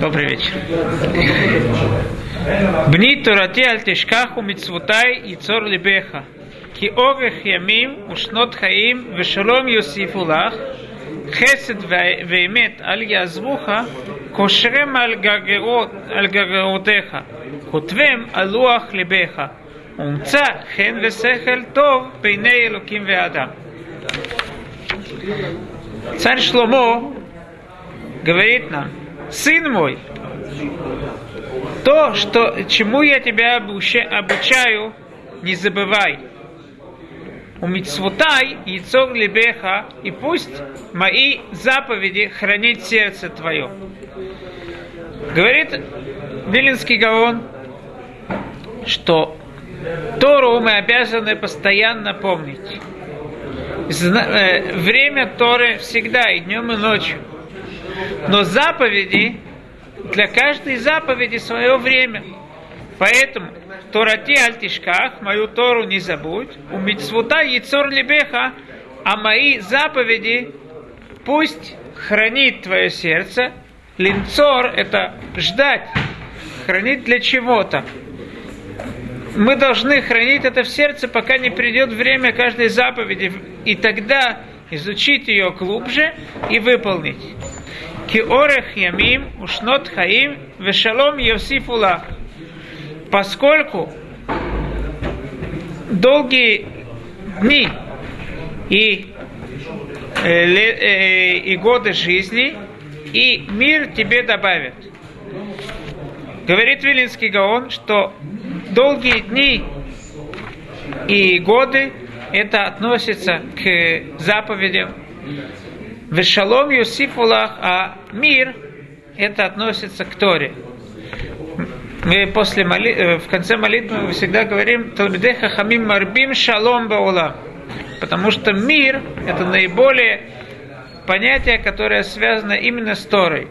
Добрый вечер. Бни турати аль тишкаху мицвутай и цор либеха. Ки орех ямим ушнот хаим вешалом יוסיפו לך, חסד ואמת אל יעזבוך, קושרם על, גרגרות, על גרגרותיך, כותבם על לוח ליבך, ומצא חן ושכל טוב בעיני אלוקים ואדם. Царь Шломо говорит нам, сын мой, то, что, чему я тебя обучаю, не забывай. У мицвутай цог лебеха, и пусть мои заповеди хранит сердце твое. Говорит Вилинский Гаон, что Тору мы обязаны постоянно помнить. Э, время Торы всегда, и днем, и ночью. Но заповеди, для каждой заповеди свое время. Поэтому Торати альтишках, мою Тору не забудь, у мицвута яцор либеха, а мои заповеди пусть хранит твое сердце. Линцор – это ждать, хранить для чего-то мы должны хранить это в сердце, пока не придет время каждой заповеди, и тогда изучить ее глубже и выполнить. Киорех ямим, ушнот хаим, вешалом йосифулах. Поскольку долгие дни и, и годы жизни, и мир тебе добавит. Говорит Вилинский Гаон, что долгие дни и годы, это относится к заповедям. Вешалом Юсифулах, а мир, это относится к Торе. Мы после моли... Э, в конце молитвы мы всегда говорим Талмидеха Хамим Марбим Шалом Баула. Потому что мир – это наиболее понятие, которое связано именно с Торой.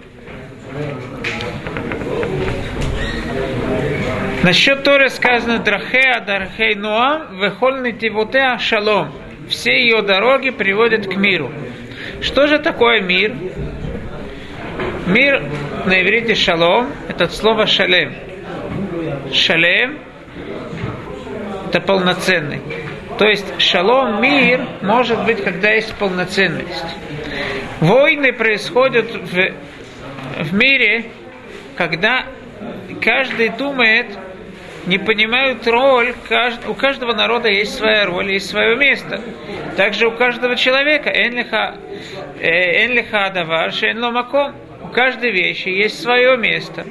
Насчет Торы сказано Драхеа Дархей Ноам Вехоль Тивотеа Шалом. Все ее дороги приводят к миру. Что же такое мир? Мир на иврите шалом – это слово шалем. Шалем – это полноценный. То есть шалом, мир, может быть, когда есть полноценность. Войны происходят в, в мире, когда каждый думает, не понимают роль, у каждого народа есть своя роль, есть свое место. Также у каждого человека энлиха э, адавар маком. У каждой вещи есть свое место.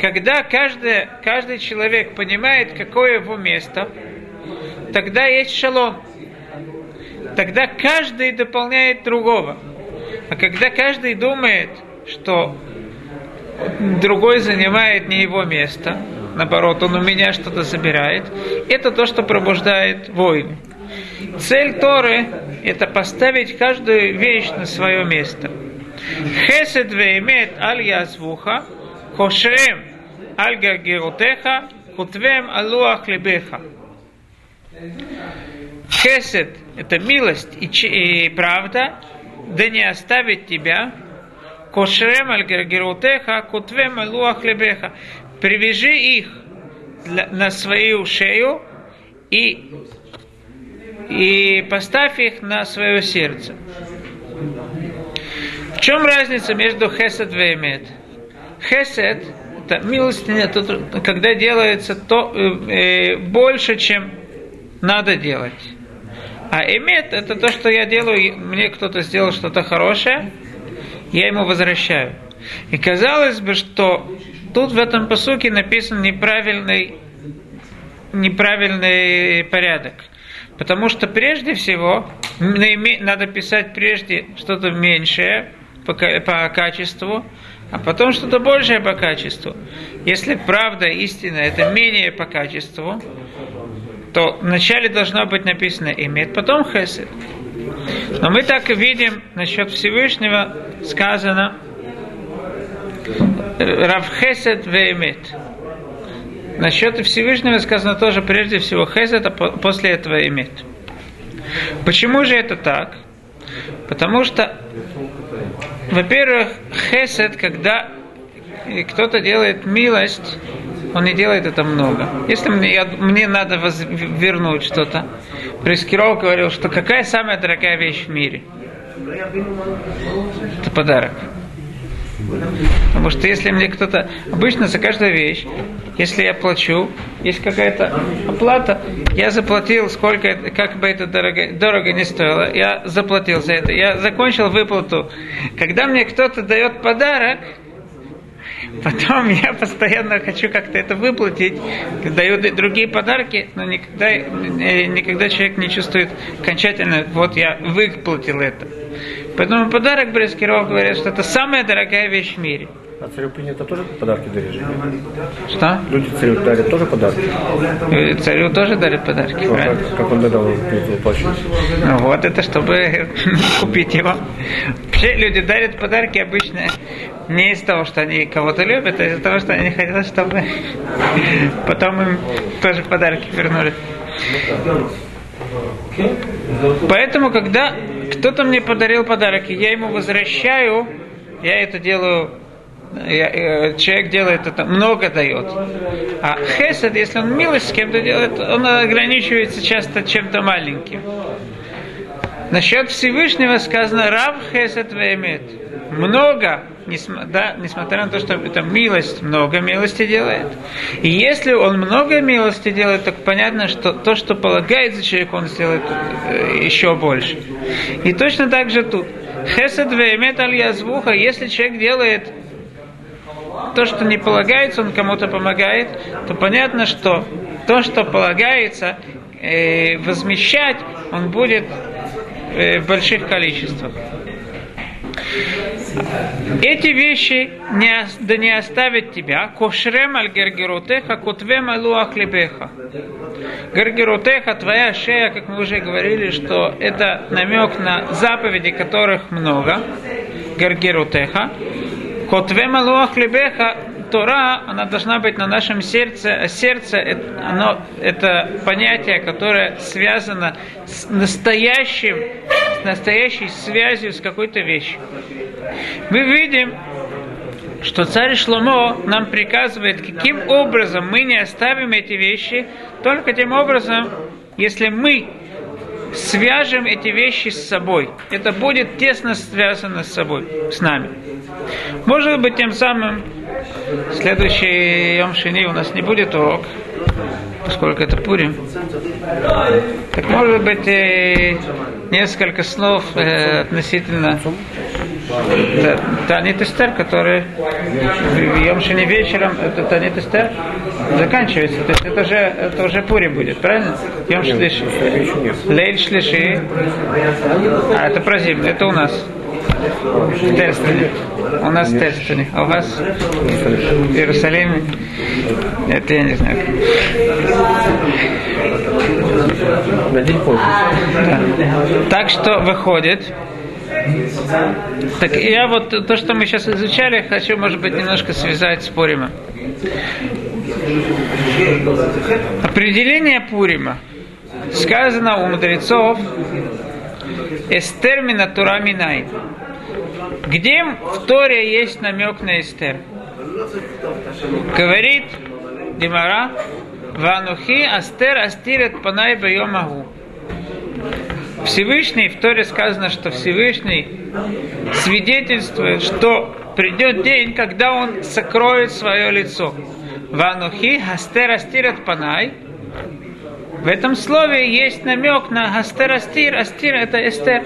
Когда каждый, каждый человек понимает, какое его место, тогда есть шалом. Тогда каждый дополняет другого. А когда каждый думает, что другой занимает не его место, наоборот, он у меня что-то забирает. Это то, что пробуждает войны. Цель Торы – это поставить каждую вещь на свое место. Хесед веймет аль язвуха, кошрем аль гагерутеха, кутвем алуах лебеха. Хесед – это милость и, и правда, да не оставит тебя, кошрем аль гагерутеха, кутвем алуах лебеха привяжи их на свою шею и, и поставь их на свое сердце. В чем разница между хесед и эмет? Хесед – это милостиня, когда делается то э, э, больше, чем надо делать. А эмет – это то, что я делаю, мне кто-то сделал что-то хорошее, я ему возвращаю. И казалось бы, что Тут в этом посуке написан неправильный, неправильный порядок. Потому что прежде всего надо писать прежде что-то меньшее по, качеству, а потом что-то большее по качеству. Если правда, истина, это менее по качеству, то вначале должно быть написано имеет, потом хесед. Но мы так и видим насчет Всевышнего сказано, Равхесед Веймет. Насчет Всевышнего сказано тоже прежде всего Хесед, а после этого Эмет. Почему же это так? Потому что, во-первых, хесед, когда кто-то делает милость, он не делает это много. Если мне, я, мне надо воз, вернуть что-то, Прескиров говорил, что какая самая дорогая вещь в мире? Это подарок. Потому что если мне кто-то... Обычно за каждую вещь, если я плачу, есть какая-то оплата, я заплатил, сколько, как бы это дорого, дорого не стоило, я заплатил за это, я закончил выплату. Когда мне кто-то дает подарок, Потом я постоянно хочу как-то это выплатить, дают другие подарки, но никогда, э, никогда человек не чувствует окончательно, вот я выплатил это. Поэтому подарок Брескиров говорит, что это самая дорогая вещь в мире. А царю принято тоже подарки дарить? Что? Люди царю дарят тоже подарки? Э, царю тоже дарят подарки, правильно? как, как он додал плачу? Ну вот это чтобы купить его. Вообще люди дарят подарки обычно не из того, что они кого-то любят, а из-за того, что они хотят, чтобы потом им тоже подарки вернули. Поэтому, когда кто-то мне подарил подарок, и я ему возвращаю, я это делаю я, э, человек делает это, много дает. А хесед, если он милость с кем-то делает, он ограничивается часто чем-то маленьким. Насчет Всевышнего сказано Рав Хесед Вемет. Много, да, несмотря на то, что это милость, много милости делает. И если он много милости делает, то понятно, что то, что полагается человеку, он сделает э, еще больше. И точно так же тут. Хесед Вемет Аль Язвуха, если человек делает то, что не полагается, он кому-то помогает, то понятно, что то, что полагается, э, возмещать, он будет в больших количествах. Эти вещи не, да не оставят тебя. Кошрем аль гергерутеха, кутвем алуах лебеха. Гергерутеха, твоя шея, как мы уже говорили, что это намек на заповеди, которых много. Гергерутеха. Котвем алуах лебеха, Тора, она должна быть на нашем сердце, а сердце оно, это понятие, которое связано с настоящим, с настоящей связью с какой-то вещью. Мы видим, что царь Шломо нам приказывает, каким образом мы не оставим эти вещи, только тем образом, если мы свяжем эти вещи с собой. Это будет тесно связано с собой, с нами. Может быть, тем самым следующий Йом Шини у нас не будет урок, поскольку это Пурим. Так может быть, э, несколько слов э, относительно да, Танит Эстер, который в Йом Шини вечером, это Танит Эстер заканчивается. То есть это уже, это уже Пурим будет, правильно? Йом Шлиши. Лейль Шлиши. А это про зиму, это у нас. В Терстоне. У нас в Терстоне. А у вас в Иерусалиме? Это я не знаю. На день позже. Да. Так что выходит. Так я вот то, что мы сейчас изучали, хочу, может быть, немножко связать с Пурима. Определение Пурима. Сказано у мудрецов Эстермина Тура Минай. Где в Торе есть намек на Эстер? Говорит Димара, Ванухи Астер Астирет Панай Байомагу. Всевышний, в Торе сказано, что Всевышний свидетельствует, что придет день, когда он сокроет свое лицо. Ванухи Астер Астирет Панай. В этом слове есть намек на Астер Астир. Это Эстер.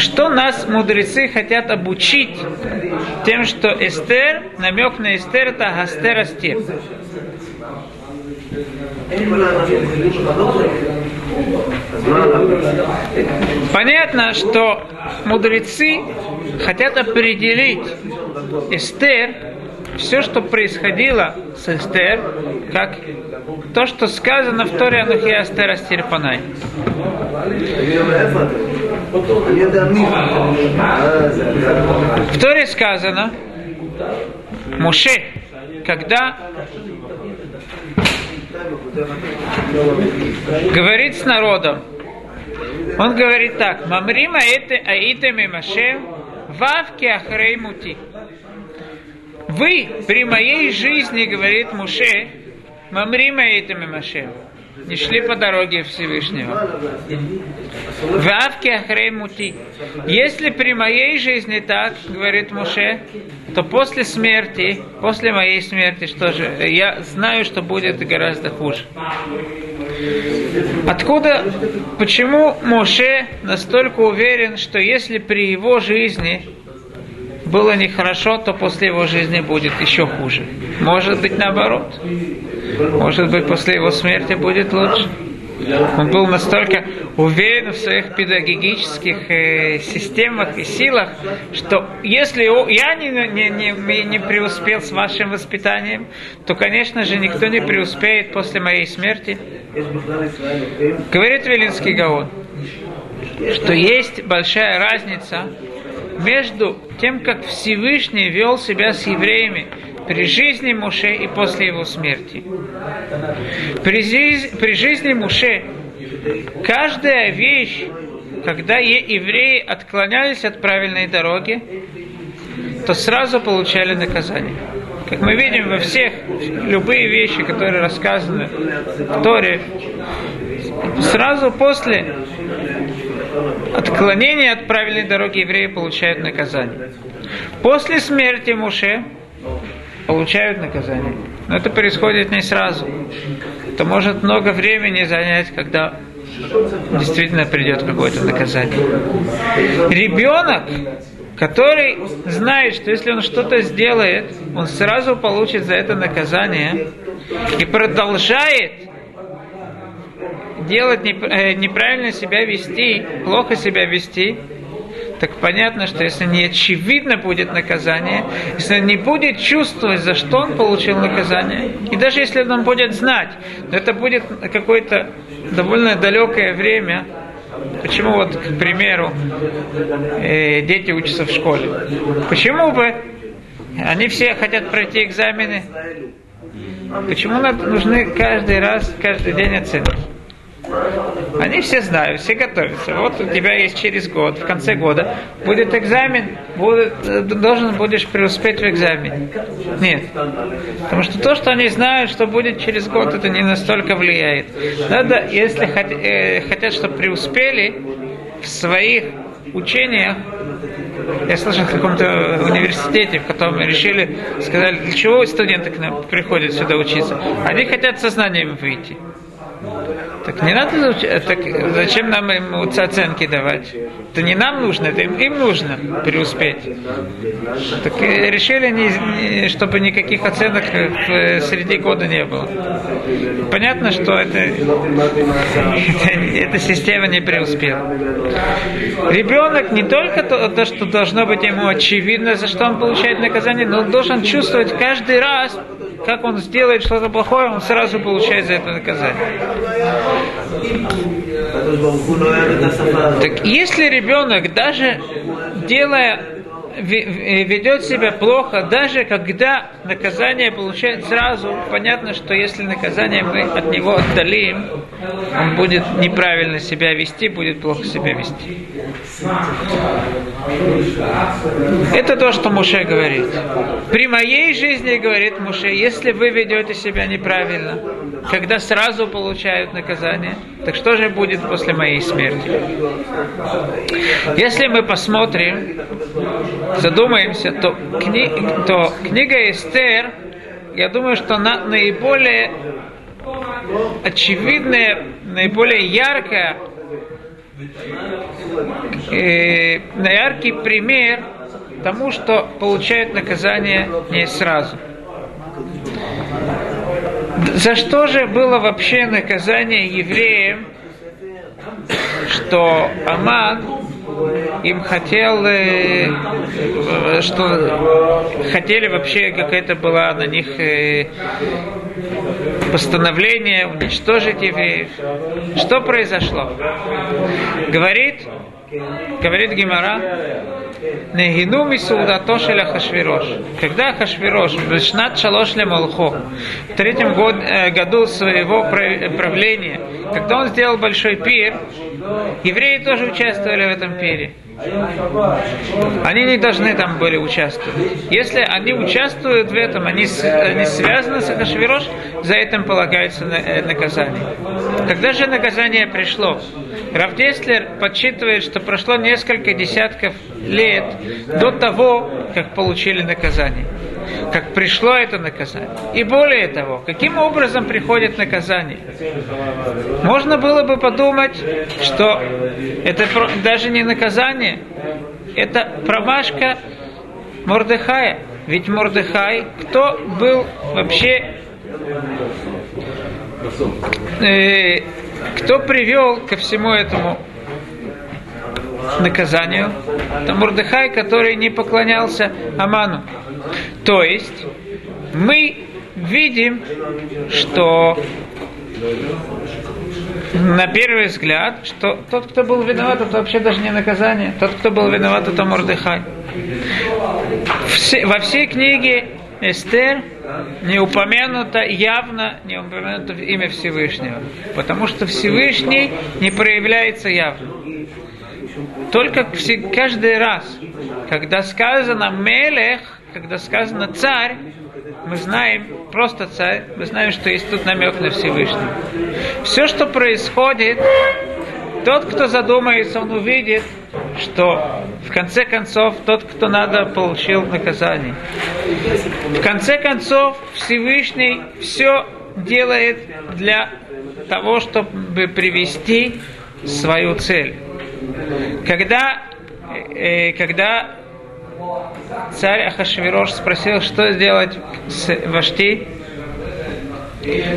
Что нас мудрецы хотят обучить тем, что Эстер, намек на Эстер это Астер Астир. Понятно, что мудрецы хотят определить Эстер, все, что происходило с Эстер, как то, что сказано в Торе Анухи Астер Астир Панай. В Торе сказано, Муше, когда говорит с народом, он говорит так, Мамрима это аите мимаше, Вавки ахрей мути. Вы при моей жизни, говорит Муше, мамрима этими Маше, не шли по дороге Всевышнего. Вавки ахрей мути. Если при моей жизни так, говорит Муше, то после смерти, после моей смерти, что же, я знаю, что будет гораздо хуже. Откуда, почему Моше настолько уверен, что если при его жизни было нехорошо, то после его жизни будет еще хуже? Может быть наоборот. Может быть после его смерти будет лучше. Он был настолько уверен в своих педагогических э, системах и силах, что если я не, не, не, не преуспел с вашим воспитанием, то, конечно же, никто не преуспеет после моей смерти. Говорит Велинский Гаон, что есть большая разница между тем, как Всевышний вел себя с евреями при жизни Муше и после его смерти. При, жизни, при жизни Муше каждая вещь, когда евреи отклонялись от правильной дороги, то сразу получали наказание. Как мы видим во всех, любые вещи, которые рассказаны в Торе, сразу после отклонения от правильной дороги евреи получают наказание. После смерти Муше получают наказание. Но это происходит не сразу. Это может много времени занять, когда действительно придет какое-то наказание. Ребенок, который знает, что если он что-то сделает, он сразу получит за это наказание и продолжает делать э, неправильно себя вести, плохо себя вести, так понятно, что если не очевидно будет наказание, если он не будет чувствовать, за что он получил наказание, и даже если он будет знать, но это будет какое-то довольно далекое время, Почему вот, к примеру, э, дети учатся в школе? Почему бы они все хотят пройти экзамены? Почему нужны каждый раз, каждый день оценки? Они все знают, все готовятся. Вот у тебя есть через год, в конце года, будет экзамен, будет, э, должен будешь преуспеть в экзамене. Нет. Потому что то, что они знают, что будет через год, это не настолько влияет. Надо, если э, хотят, чтобы преуспели в своих учениях, я слышал в каком-то университете, в котором решили, сказали, для чего студенты к нам приходят сюда учиться? Они хотят сознанием выйти. Так не надо, так зачем нам им оценки давать? Это не нам нужно, это им, им нужно преуспеть. Так решили, не, чтобы никаких оценок в, среди года не было. Понятно, что это, это, эта система не преуспела. Ребенок не только то, то, что должно быть ему очевидно, за что он получает наказание, но он должен чувствовать каждый раз, как он сделает что-то плохое, он сразу получает за это наказание. Так если ребенок даже делая ведет себя плохо, даже когда наказание получает сразу, понятно, что если наказание мы от него отдалим, он будет неправильно себя вести, будет плохо себя вести. Это то, что Муше говорит. При моей жизни, говорит Муше, если вы ведете себя неправильно, когда сразу получают наказание, так что же будет после моей смерти? Если мы посмотрим, задумаемся, то, кни, то книга Эстер, я думаю, что она наиболее очевидная, наиболее яркая, э, яркий пример тому, что получают наказание не сразу. За что же было вообще наказание евреям, что Аман им хотел, э, что хотели вообще, какая-то была на них э, постановление уничтожить евреев. Что произошло? Говорит, говорит Гимара, Негину мисудато шеля Хашвирош. Когда Хашвирош, Вишнат Шалош Молхо, в третьем год, э, году своего правления, когда он сделал большой пир, евреи тоже участвовали в этом пире. Они не должны там были участвовать. Если они участвуют в этом, они, они связаны с Ахашвирош, за этим полагается э, наказание. Когда же наказание пришло? Равдеслер подсчитывает, что прошло несколько десятков лет до того, как получили наказание. Как пришло это наказание. И более того, каким образом приходит наказание? Можно было бы подумать, что это даже не наказание, это промашка Мордыхая. Ведь Мордыхай, кто был вообще, э, кто привел ко всему этому наказанию? Это Мордыхай, который не поклонялся Аману. То есть мы видим, что на первый взгляд, что тот, кто был виноват, это вообще даже не наказание. Тот, кто был виноват, это Мордыхай. Во всей книге Эстер не упомянуто явно, не упомянуто имя Всевышнего. Потому что Всевышний не проявляется явно. Только каждый раз, когда сказано Мелех, когда сказано царь, мы знаем, просто царь, мы знаем, что есть тут намек на Всевышнего. Все, что происходит, тот, кто задумается, он увидит, что в конце концов тот, кто надо, получил наказание. В конце концов Всевышний все делает для того, чтобы привести свою цель. Когда, э, когда царь Ахашвирош спросил, что сделать с Вашти,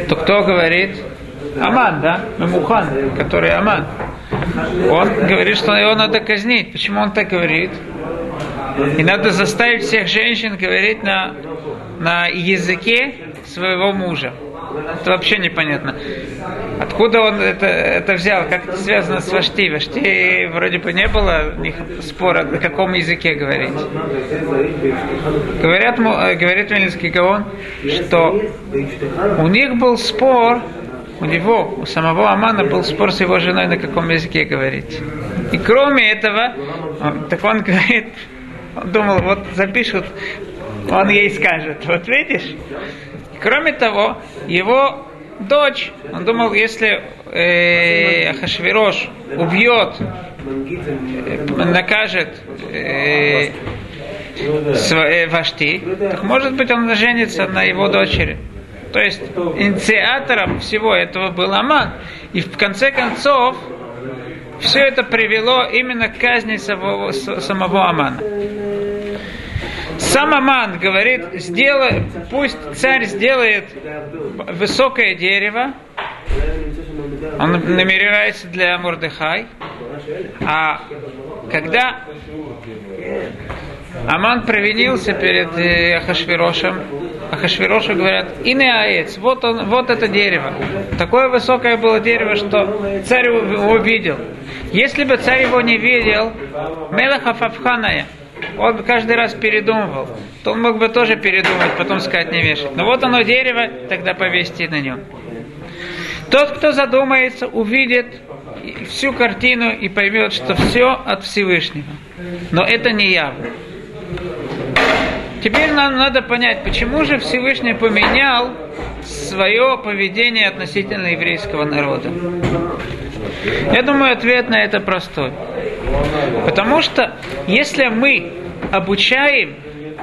то кто говорит? Аман, да? Мемухан, который Аман. Он говорит, что его надо казнить. Почему он так говорит? И надо заставить всех женщин говорить на, на языке своего мужа. Это вообще непонятно. Откуда он это, это взял? Как это связано с Вашти? Вашти вроде бы не было спора, на каком языке говорить. Говорят, э, говорит Вильнинский Гаон, что у них был спор, у него, у самого Амана был спор с его женой, на каком языке говорить. И кроме этого, так он говорит, он думал, вот запишут, он ей скажет, вот видишь, Кроме того, его дочь, он думал, если э, Ахашвирош убьет, э, накажет э, э, Вашти, так может быть он женится на его дочери. То есть инициатором всего этого был Аман. И в конце концов все это привело именно к казни самого, самого Амана. Сам Аман говорит, сделай, пусть царь сделает высокое дерево, он намеревается для Мурдыхай, а когда Аман провинился перед э, Ахашвирошем, Ахашвирошу говорят, и не аец, вот, он, вот это дерево. Такое высокое было дерево, что царь его видел. Если бы царь его не видел, Мелаха Фавханая, он каждый раз передумывал, то он мог бы тоже передумать, потом сказать не вешать. Но вот оно дерево, тогда повесьте на нем. Тот, кто задумается, увидит всю картину и поймет, что все от Всевышнего. Но это не явно. Теперь нам надо понять, почему же Всевышний поменял свое поведение относительно еврейского народа. Я думаю, ответ на это простой. Потому что если мы обучаем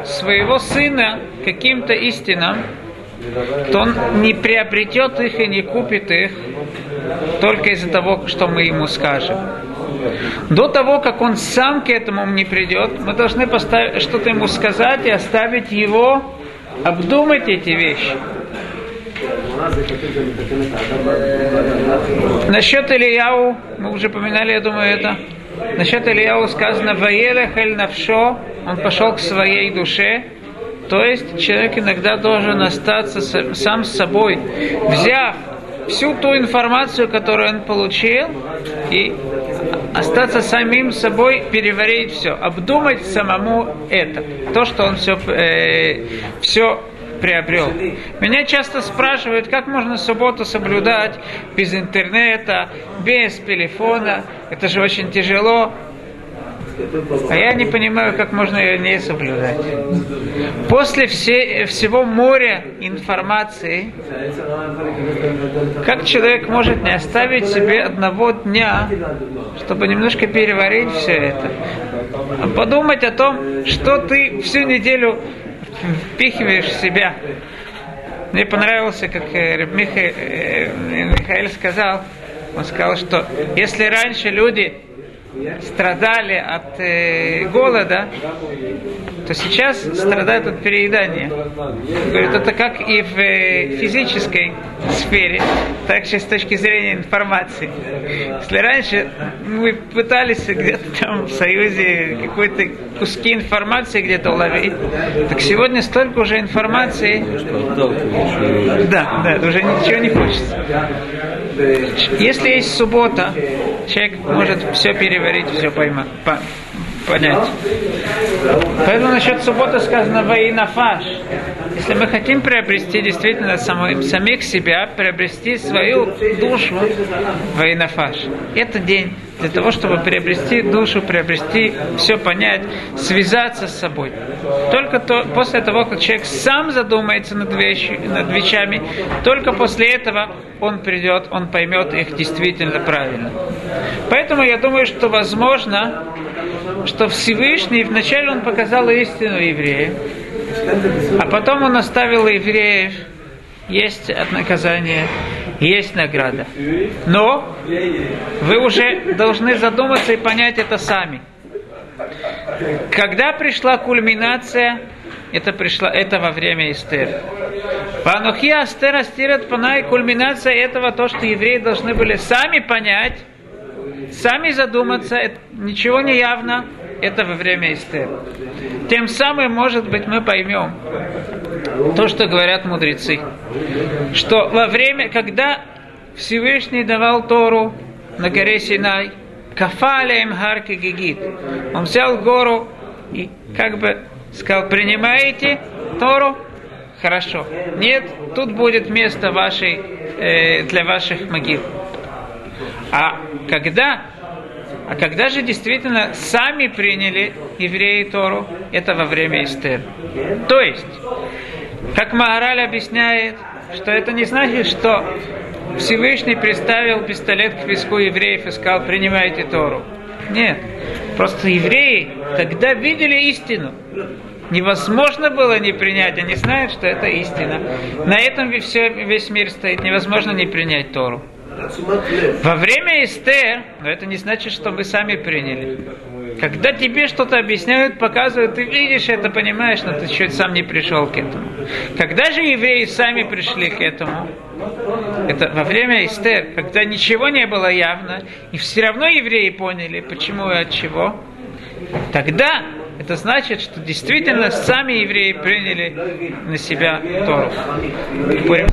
своего сына каким-то истинам, то он не приобретет их и не купит их только из-за того, что мы ему скажем. До того, как он сам к этому не придет, мы должны что-то ему сказать и оставить его обдумать эти вещи. Насчет Ильяу, мы уже поминали, я думаю, это. Насчет Ильяу сказано, «Ваелех эль навшо», он пошел к своей душе, то есть человек иногда должен остаться сам с собой, взяв всю ту информацию, которую он получил, и остаться самим собой, переварить все, обдумать самому это, то, что он все, э, все приобрел. Меня часто спрашивают, как можно субботу соблюдать без интернета, без телефона. Это же очень тяжело. А я не понимаю, как можно ее не соблюдать. После все, всего моря информации, как человек может не оставить себе одного дня, чтобы немножко переварить все это, а подумать о том, что ты всю неделю впихиваешь в себя. Мне понравилось, как э, Миха, Михаил сказал, он сказал, что если раньше люди страдали от э, голода, то сейчас страдают от переедания. Говорит, это как и в э, физической сфере, так же с точки зрения информации. Если раньше мы пытались где-то там в Союзе какой-то куски информации где-то уловить, так сегодня столько уже информации. Да, да, уже ничего не хочется. Если есть суббота, человек может все переварить, все поймать, понять. Поэтому насчет субботы сказано «Ваинафаш». Если мы хотим приобрести действительно самих, самих себя, приобрести свою душу «Ваинафаш». Это день для того, чтобы приобрести душу, приобрести все понять, связаться с собой. Только то, после того, как человек сам задумается над, вещи, над вещами, только после этого он придет, он поймет их действительно правильно. Поэтому я думаю, что возможно, что Всевышний вначале он показал истину евреям, а потом он оставил евреев есть наказание, есть награда. Но вы уже должны задуматься и понять это сами. Когда пришла кульминация, это пришла это во время Эстер. Панухи Астер Астират Панай, кульминация этого, то, что евреи должны были сами понять, сами задуматься, это ничего не явно, это во время Эстер. Тем самым, может быть, мы поймем то, что говорят мудрецы, что во время, когда Всевышний давал Тору на горе Синай, Кафалеем Харки Гигит, он взял гору и как бы сказал, принимаете Тору? Хорошо. Нет, тут будет место вашей, э, для ваших могил. А когда, а когда же действительно сами приняли евреи Тору, это во время Эстер. То есть, как Маораль объясняет, что это не значит, что Всевышний приставил пистолет к виску евреев и сказал, принимайте Тору. Нет, просто евреи тогда видели истину. Невозможно было не принять, они знают, что это истина. На этом все, весь мир стоит, невозможно не принять Тору. Во время Эстер, но это не значит, что вы сами приняли. Когда тебе что-то объясняют, показывают, ты видишь это, понимаешь, но ты чуть сам не пришел к этому. Когда же евреи сами пришли к этому? Это во время Эстер, когда ничего не было явно, и все равно евреи поняли, почему и от чего. Тогда это значит, что действительно сами евреи приняли на себя Тору. Пурим